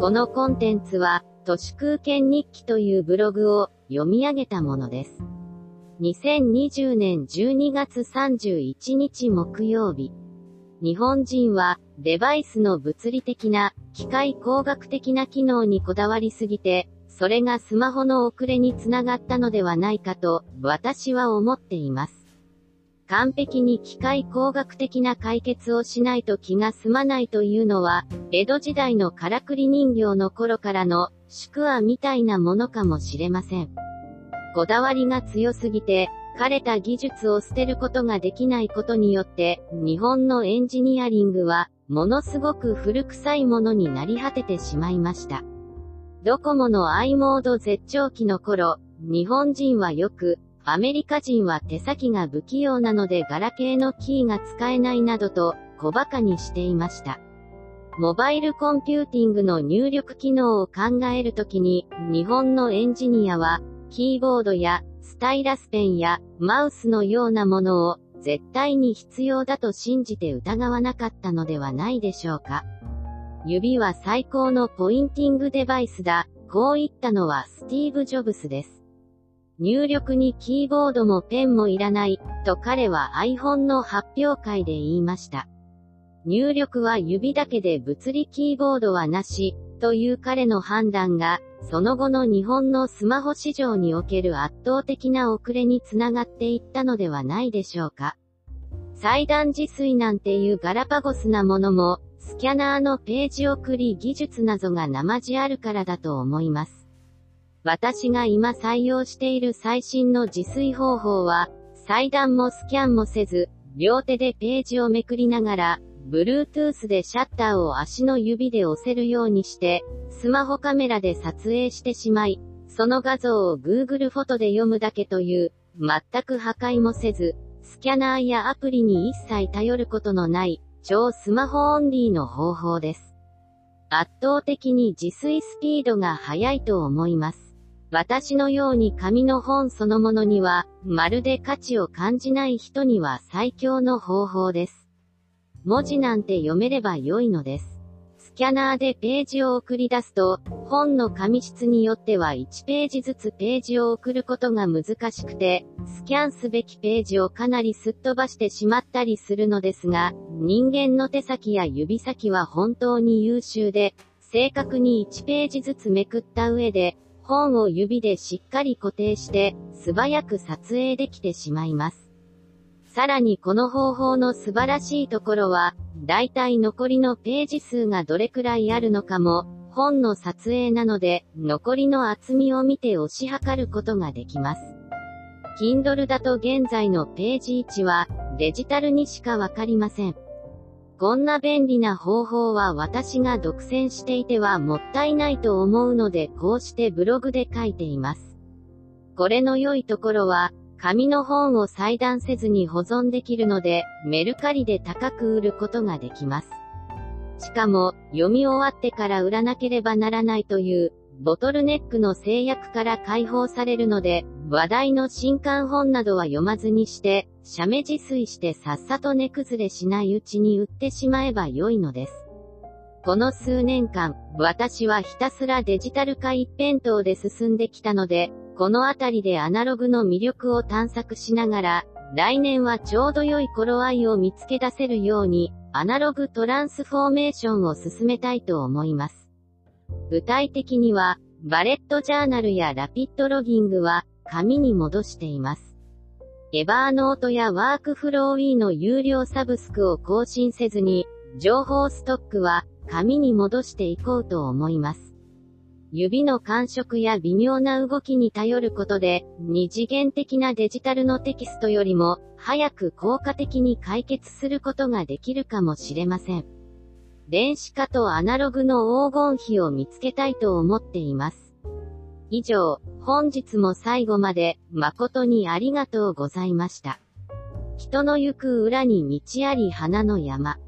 このコンテンツは、都市空間日記というブログを読み上げたものです。2020年12月31日木曜日。日本人は、デバイスの物理的な、機械工学的な機能にこだわりすぎて、それがスマホの遅れにつながったのではないかと、私は思っています。完璧に機械工学的な解決をしないと気が済まないというのは、江戸時代のからくり人形の頃からの、宿話みたいなものかもしれません。こだわりが強すぎて、枯れた技術を捨てることができないことによって、日本のエンジニアリングは、ものすごく古臭いものになり果ててしまいました。ドコモの i モード絶頂期の頃、日本人はよく、アメリカ人は手先が不器用なのでガラケーのキーが使えないなどと小馬鹿にしていました。モバイルコンピューティングの入力機能を考えるときに、日本のエンジニアは、キーボードやスタイラスペンやマウスのようなものを絶対に必要だと信じて疑わなかったのではないでしょうか。指は最高のポインティングデバイスだ。こう言ったのはスティーブ・ジョブスです。入力にキーボードもペンもいらない、と彼は iPhone の発表会で言いました。入力は指だけで物理キーボードはなし、という彼の判断が、その後の日本のスマホ市場における圧倒的な遅れにつながっていったのではないでしょうか。裁断自炊なんていうガラパゴスなものも、スキャナーのページ送り技術などが生地あるからだと思います。私が今採用している最新の自炊方法は、裁断もスキャンもせず、両手でページをめくりながら、Bluetooth でシャッターを足の指で押せるようにして、スマホカメラで撮影してしまい、その画像を Google フォトで読むだけという、全く破壊もせず、スキャナーやアプリに一切頼ることのない、超スマホオンリーの方法です。圧倒的に自炊スピードが速いと思います。私のように紙の本そのものには、まるで価値を感じない人には最強の方法です。文字なんて読めれば良いのです。スキャナーでページを送り出すと、本の紙質によっては1ページずつページを送ることが難しくて、スキャンすべきページをかなりすっ飛ばしてしまったりするのですが、人間の手先や指先は本当に優秀で、正確に1ページずつめくった上で、本を指でしっかり固定して、素早く撮影できてしまいます。さらにこの方法の素晴らしいところは、だいたい残りのページ数がどれくらいあるのかも、本の撮影なので、残りの厚みを見て押し量ることができます。Kindle だと現在のページ位置は、デジタルにしかわかりません。こんな便利な方法は私が独占していてはもったいないと思うのでこうしてブログで書いています。これの良いところは、紙の本を裁断せずに保存できるので、メルカリで高く売ることができます。しかも、読み終わってから売らなければならないという、ボトルネックの制約から解放されるので、話題の新刊本などは読まずにして、写メ自炊してさっさと値崩れしないうちに売ってしまえば良いのです。この数年間、私はひたすらデジタル化一辺倒で進んできたので、このあたりでアナログの魅力を探索しながら、来年はちょうど良い頃合いを見つけ出せるように、アナログトランスフォーメーションを進めたいと思います。具体的には、バレットジャーナルやラピッドロギングは、紙に戻しています。エバーノートやワークフローウィの有料サブスクを更新せずに、情報ストックは紙に戻していこうと思います。指の感触や微妙な動きに頼ることで、二次元的なデジタルのテキストよりも、早く効果的に解決することができるかもしれません。電子化とアナログの黄金比を見つけたいと思っています。以上、本日も最後まで、誠にありがとうございました。人の行く裏に道あり花の山。